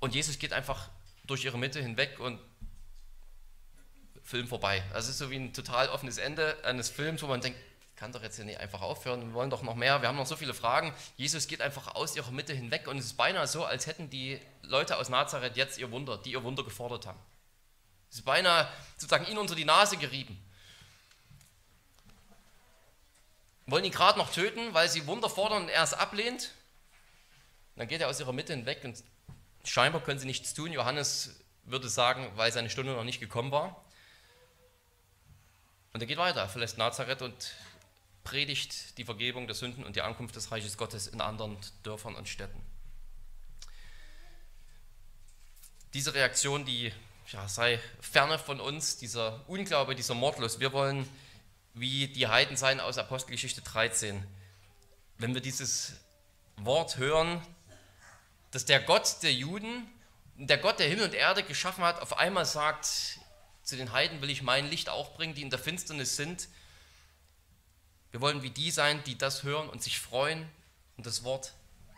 und Jesus geht einfach durch ihre Mitte hinweg und Film vorbei. Also es ist so wie ein total offenes Ende eines Films, wo man denkt, kann doch jetzt hier nicht einfach aufhören, wir wollen doch noch mehr, wir haben noch so viele Fragen. Jesus geht einfach aus ihrer Mitte hinweg und es ist beinahe so, als hätten die Leute aus Nazareth jetzt ihr Wunder, die ihr Wunder gefordert haben. Es ist beinahe sozusagen ihnen unter die Nase gerieben. Wollen ihn gerade noch töten, weil sie Wunder fordern und er es ablehnt. Dann geht er aus ihrer Mitte hinweg und scheinbar können sie nichts tun. Johannes würde sagen, weil seine Stunde noch nicht gekommen war. Und er geht weiter, er verlässt Nazareth und predigt die Vergebung der Sünden und die Ankunft des Reiches Gottes in anderen Dörfern und Städten. Diese Reaktion, die ja, sei ferne von uns, dieser Unglaube, dieser Mordlos. Wir wollen wie die Heiden sein aus Apostelgeschichte 13. Wenn wir dieses Wort hören, dass der Gott der Juden, der Gott, der Himmel und Erde geschaffen hat, auf einmal sagt, zu den Heiden will ich mein Licht auch bringen, die in der Finsternis sind. Wir wollen wie die sein, die das hören und sich freuen und das Wort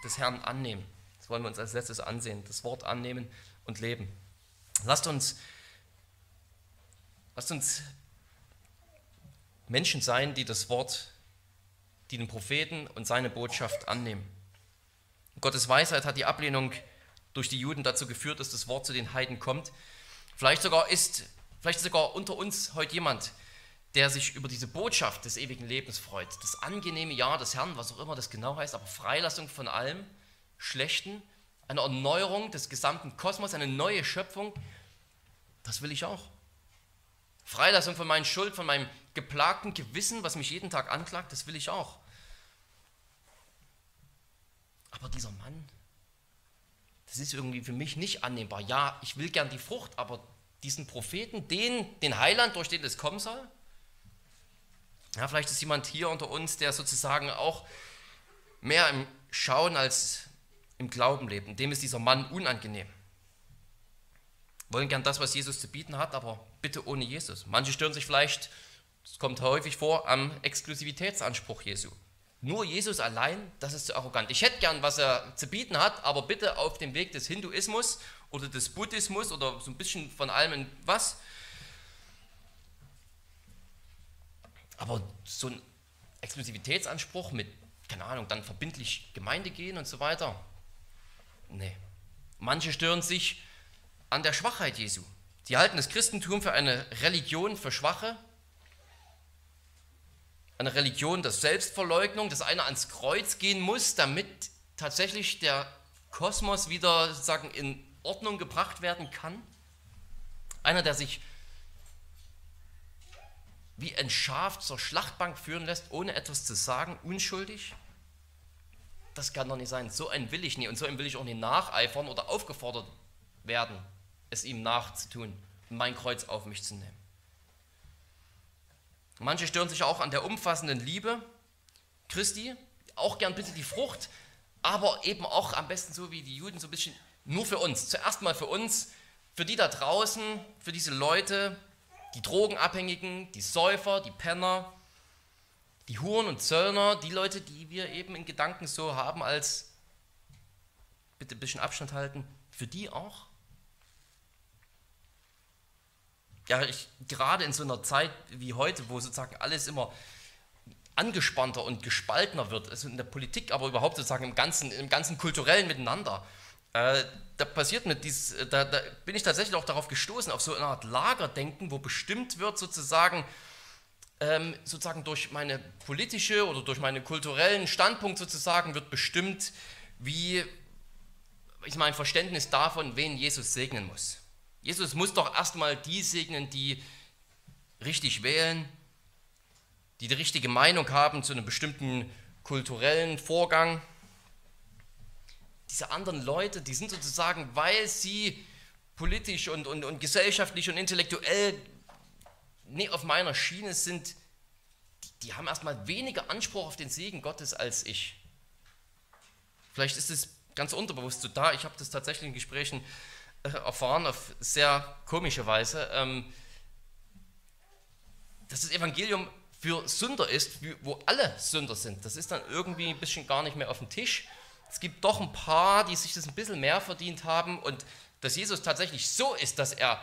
des Herrn annehmen. Das wollen wir uns als letztes ansehen, das Wort annehmen und leben. Lasst uns, lasst uns Menschen sein, die das Wort, die den Propheten und seine Botschaft annehmen. Gottes Weisheit hat die Ablehnung durch die Juden dazu geführt, dass das Wort zu den Heiden kommt. Vielleicht sogar ist, vielleicht sogar unter uns heute jemand, der sich über diese Botschaft des ewigen Lebens freut. Das angenehme Ja des Herrn, was auch immer das genau heißt, aber Freilassung von allem Schlechten, eine Erneuerung des gesamten Kosmos, eine neue Schöpfung, das will ich auch. Freilassung von meinen Schuld, von meinem geplagten Gewissen, was mich jeden Tag anklagt, das will ich auch. Aber dieser Mann, das ist irgendwie für mich nicht annehmbar. Ja, ich will gern die Frucht, aber diesen Propheten, den, den Heiland, durch den es kommen soll? Ja, vielleicht ist jemand hier unter uns, der sozusagen auch mehr im Schauen als im Glauben lebt. Dem ist dieser Mann unangenehm. Wollen gern das, was Jesus zu bieten hat, aber bitte ohne Jesus. Manche stören sich vielleicht, es kommt häufig vor, am Exklusivitätsanspruch Jesu. Nur Jesus allein, das ist zu arrogant. Ich hätte gern, was er zu bieten hat, aber bitte auf dem Weg des Hinduismus oder des Buddhismus oder so ein bisschen von allem was. Aber so ein Exklusivitätsanspruch mit, keine Ahnung, dann verbindlich Gemeinde gehen und so weiter, nee. Manche stören sich an der Schwachheit Jesu. Sie halten das Christentum für eine Religion für Schwache, eine Religion der Selbstverleugnung, dass einer ans Kreuz gehen muss, damit tatsächlich der Kosmos wieder sozusagen in Ordnung gebracht werden kann. Einer, der sich wie ein Schaf zur Schlachtbank führen lässt, ohne etwas zu sagen, unschuldig. Das kann doch nicht sein. So einen will ich nie und so einen will ich auch nicht nacheifern oder aufgefordert werden, es ihm nachzutun mein Kreuz auf mich zu nehmen. Manche stören sich auch an der umfassenden Liebe Christi, auch gern bitte die Frucht, aber eben auch am besten so wie die Juden, so ein bisschen nur für uns. Zuerst mal für uns, für die da draußen, für diese Leute, die Drogenabhängigen, die Säufer, die Penner, die Huren und Zöllner, die Leute, die wir eben in Gedanken so haben als, bitte ein bisschen Abstand halten, für die auch ja, ich, gerade in so einer Zeit wie heute, wo sozusagen alles immer angespannter und gespaltener wird, also in der Politik, aber überhaupt sozusagen im ganzen, im ganzen kulturellen Miteinander, äh, da passiert mir dies, äh, da, da, bin ich tatsächlich auch darauf gestoßen, auf so eine Art Lagerdenken, wo bestimmt wird sozusagen, ähm, sozusagen durch meine politische oder durch meinen kulturellen Standpunkt sozusagen wird bestimmt, wie ich mein Verständnis davon, wen Jesus segnen muss. Jesus muss doch erstmal die segnen, die richtig wählen, die die richtige Meinung haben zu einem bestimmten kulturellen Vorgang. Diese anderen Leute, die sind sozusagen, weil sie politisch und, und, und gesellschaftlich und intellektuell nicht auf meiner Schiene sind, die, die haben erstmal weniger Anspruch auf den Segen Gottes als ich. Vielleicht ist es ganz unterbewusst so da. Ich habe das tatsächlich in Gesprächen erfahren auf sehr komische Weise, ähm, dass das Evangelium für Sünder ist, wo alle Sünder sind. Das ist dann irgendwie ein bisschen gar nicht mehr auf dem Tisch. Es gibt doch ein paar, die sich das ein bisschen mehr verdient haben und dass Jesus tatsächlich so ist, dass er,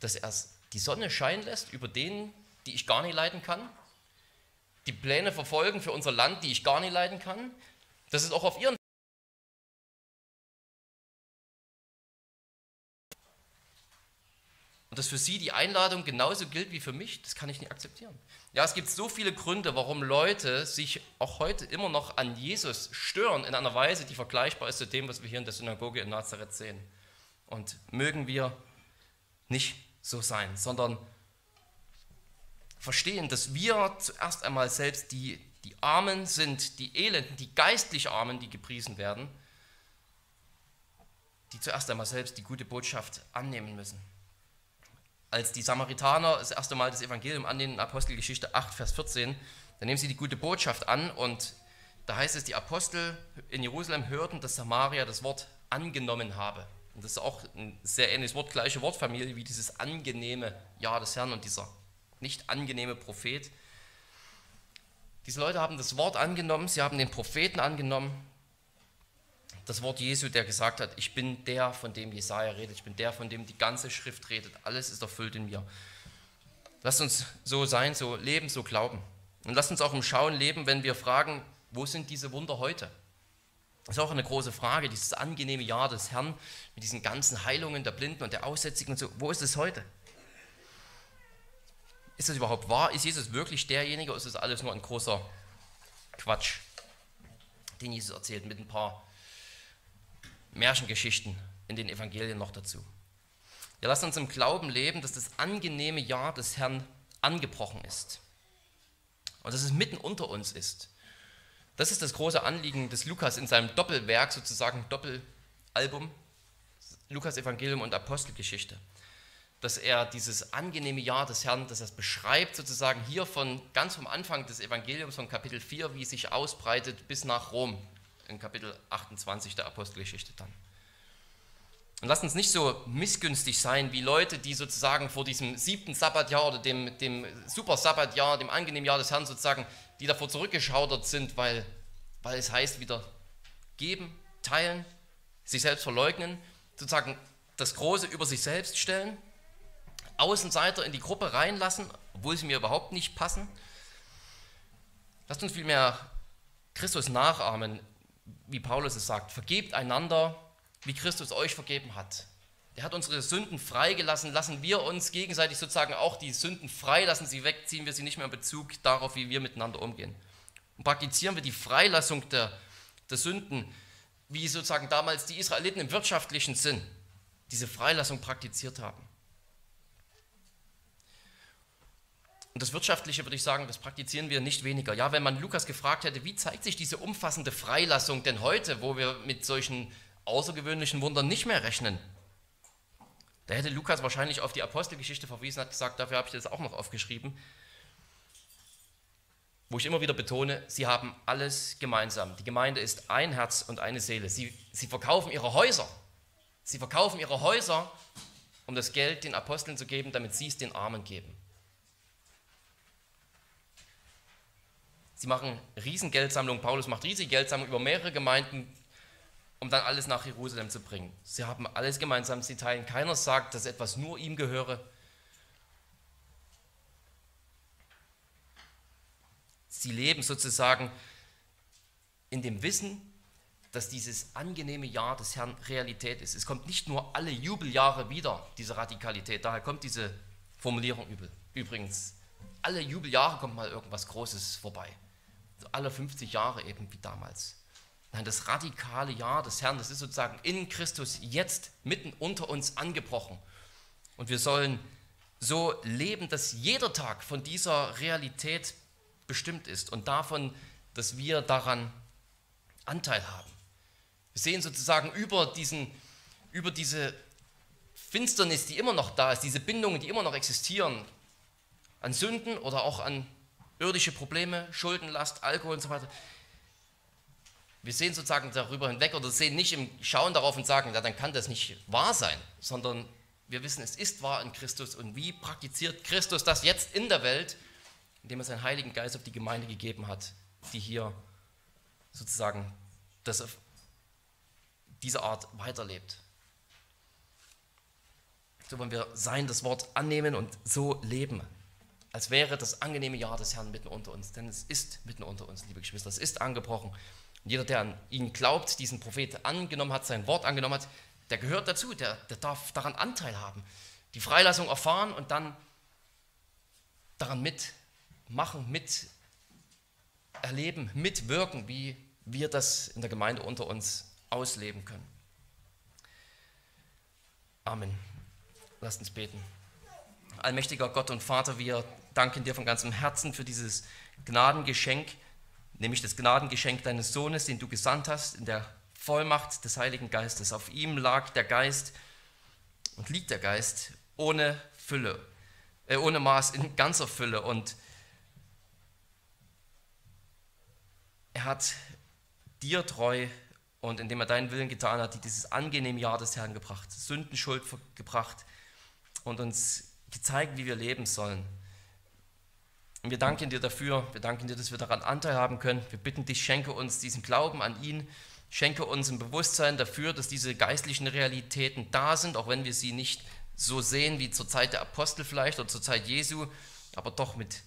dass er die Sonne scheinen lässt über denen, die ich gar nicht leiden kann, die Pläne verfolgen für unser Land, die ich gar nicht leiden kann, dass es auch auf ihren und dass für sie die Einladung genauso gilt wie für mich, das kann ich nicht akzeptieren. Ja, es gibt so viele Gründe, warum Leute sich auch heute immer noch an Jesus stören in einer Weise, die vergleichbar ist zu dem, was wir hier in der Synagoge in Nazareth sehen. Und mögen wir nicht so sein, sondern verstehen, dass wir zuerst einmal selbst die, die Armen sind, die Elenden, die geistlich Armen, die gepriesen werden, die zuerst einmal selbst die gute Botschaft annehmen müssen als die Samaritaner das erste Mal das Evangelium annehmen, Apostelgeschichte 8, Vers 14, dann nehmen sie die gute Botschaft an und da heißt es, die Apostel in Jerusalem hörten, dass Samaria das Wort angenommen habe. Und das ist auch ein sehr ähnliches Wort, gleiche Wortfamilie wie dieses angenehme Ja des Herrn und dieser nicht angenehme Prophet. Diese Leute haben das Wort angenommen, sie haben den Propheten angenommen das Wort Jesu, der gesagt hat, ich bin der, von dem Jesaja redet, ich bin der, von dem die ganze Schrift redet, alles ist erfüllt in mir. Lasst uns so sein, so leben, so glauben. Und lasst uns auch im Schauen leben, wenn wir fragen, wo sind diese Wunder heute? Das ist auch eine große Frage, dieses angenehme Jahr des Herrn mit diesen ganzen Heilungen der Blinden und der Aussätzigen und so. Wo ist es heute? Ist das überhaupt wahr? Ist Jesus wirklich derjenige oder ist das alles nur ein großer Quatsch, den Jesus erzählt mit ein paar Märchengeschichten in den Evangelien noch dazu. Ja, lasst uns im Glauben leben, dass das angenehme Jahr des Herrn angebrochen ist. Und dass es mitten unter uns ist. Das ist das große Anliegen des Lukas in seinem Doppelwerk, sozusagen Doppelalbum, Lukas Evangelium und Apostelgeschichte. Dass er dieses angenehme Jahr des Herrn, dass er es beschreibt, sozusagen hier von ganz vom Anfang des Evangeliums, von Kapitel 4, wie es sich ausbreitet bis nach Rom, in Kapitel 28 der Apostelgeschichte dann. Und lasst uns nicht so missgünstig sein wie Leute, die sozusagen vor diesem siebten Sabbatjahr oder dem, dem super Sabbatjahr, dem angenehmen Jahr des Herrn sozusagen, die davor zurückgeschaudert sind, weil, weil es heißt wieder geben, teilen, sich selbst verleugnen, sozusagen das Große über sich selbst stellen, Außenseiter in die Gruppe reinlassen, obwohl sie mir überhaupt nicht passen. Lasst uns vielmehr Christus nachahmen wie Paulus es sagt, vergebt einander, wie Christus euch vergeben hat. Er hat unsere Sünden freigelassen, lassen wir uns gegenseitig sozusagen auch die Sünden frei, lassen sie weg, ziehen wir sie nicht mehr in Bezug darauf, wie wir miteinander umgehen. Und praktizieren wir die Freilassung der, der Sünden, wie sozusagen damals die Israeliten im wirtschaftlichen Sinn diese Freilassung praktiziert haben. Und das Wirtschaftliche würde ich sagen, das praktizieren wir nicht weniger. Ja, wenn man Lukas gefragt hätte, wie zeigt sich diese umfassende Freilassung denn heute, wo wir mit solchen außergewöhnlichen Wundern nicht mehr rechnen? Da hätte Lukas wahrscheinlich auf die Apostelgeschichte verwiesen, hat gesagt, dafür habe ich das auch noch aufgeschrieben, wo ich immer wieder betone, sie haben alles gemeinsam. Die Gemeinde ist ein Herz und eine Seele. Sie, sie verkaufen ihre Häuser. Sie verkaufen ihre Häuser, um das Geld den Aposteln zu geben, damit sie es den Armen geben. Sie machen Riesengeldsammlungen. Paulus macht riesige Geldsammlungen über mehrere Gemeinden, um dann alles nach Jerusalem zu bringen. Sie haben alles gemeinsam, sie teilen. Keiner sagt, dass etwas nur ihm gehöre. Sie leben sozusagen in dem Wissen, dass dieses angenehme Jahr des Herrn Realität ist. Es kommt nicht nur alle Jubeljahre wieder, diese Radikalität. Daher kommt diese Formulierung übrigens. Alle Jubeljahre kommt mal irgendwas Großes vorbei alle 50 Jahre eben wie damals. Nein, das radikale Jahr des Herrn, das ist sozusagen in Christus jetzt mitten unter uns angebrochen. Und wir sollen so leben, dass jeder Tag von dieser Realität bestimmt ist und davon, dass wir daran Anteil haben. Wir sehen sozusagen über, diesen, über diese Finsternis, die immer noch da ist, diese Bindungen, die immer noch existieren, an Sünden oder auch an irdische Probleme, Schuldenlast, Alkohol und so weiter. Wir sehen sozusagen darüber hinweg oder sehen nicht im Schauen darauf und sagen, ja, dann kann das nicht wahr sein, sondern wir wissen, es ist wahr in Christus. Und wie praktiziert Christus das jetzt in der Welt, indem er seinen Heiligen Geist auf die Gemeinde gegeben hat, die hier sozusagen das auf diese Art weiterlebt. So wollen wir sein, das Wort annehmen und so leben als wäre das angenehme Jahr des Herrn mitten unter uns. Denn es ist mitten unter uns, liebe Geschwister. Es ist angebrochen. Und jeder, der an ihn glaubt, diesen Prophet angenommen hat, sein Wort angenommen hat, der gehört dazu, der, der darf daran Anteil haben. die Freilassung erfahren und dann daran mitmachen, mit erleben, mitwirken, wie wir das in der Gemeinde unter uns ausleben können. Amen. Lasst uns beten. Allmächtiger Gott und Vater, wir danken dir von ganzem Herzen für dieses Gnadengeschenk, nämlich das Gnadengeschenk deines Sohnes, den du gesandt hast, in der Vollmacht des Heiligen Geistes. Auf ihm lag der Geist und liegt der Geist ohne Fülle, äh, ohne Maß, in ganzer Fülle. Und er hat dir treu und indem er deinen Willen getan hat, dieses angenehme Jahr des Herrn gebracht, Sündenschuld gebracht und uns gezeigt, wie wir leben sollen. Und wir danken dir dafür, wir danken dir, dass wir daran Anteil haben können. Wir bitten dich, schenke uns diesen Glauben an ihn, schenke uns ein Bewusstsein dafür, dass diese geistlichen Realitäten da sind, auch wenn wir sie nicht so sehen wie zur Zeit der Apostel vielleicht oder zur Zeit Jesu, aber doch mit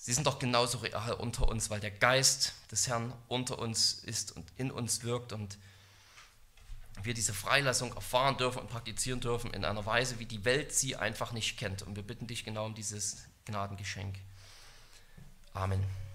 Sie sind doch genauso real unter uns, weil der Geist des Herrn unter uns ist und in uns wirkt und wir diese Freilassung erfahren dürfen und praktizieren dürfen in einer Weise, wie die Welt sie einfach nicht kennt. Und wir bitten dich genau um dieses Gnadengeschenk. Amen.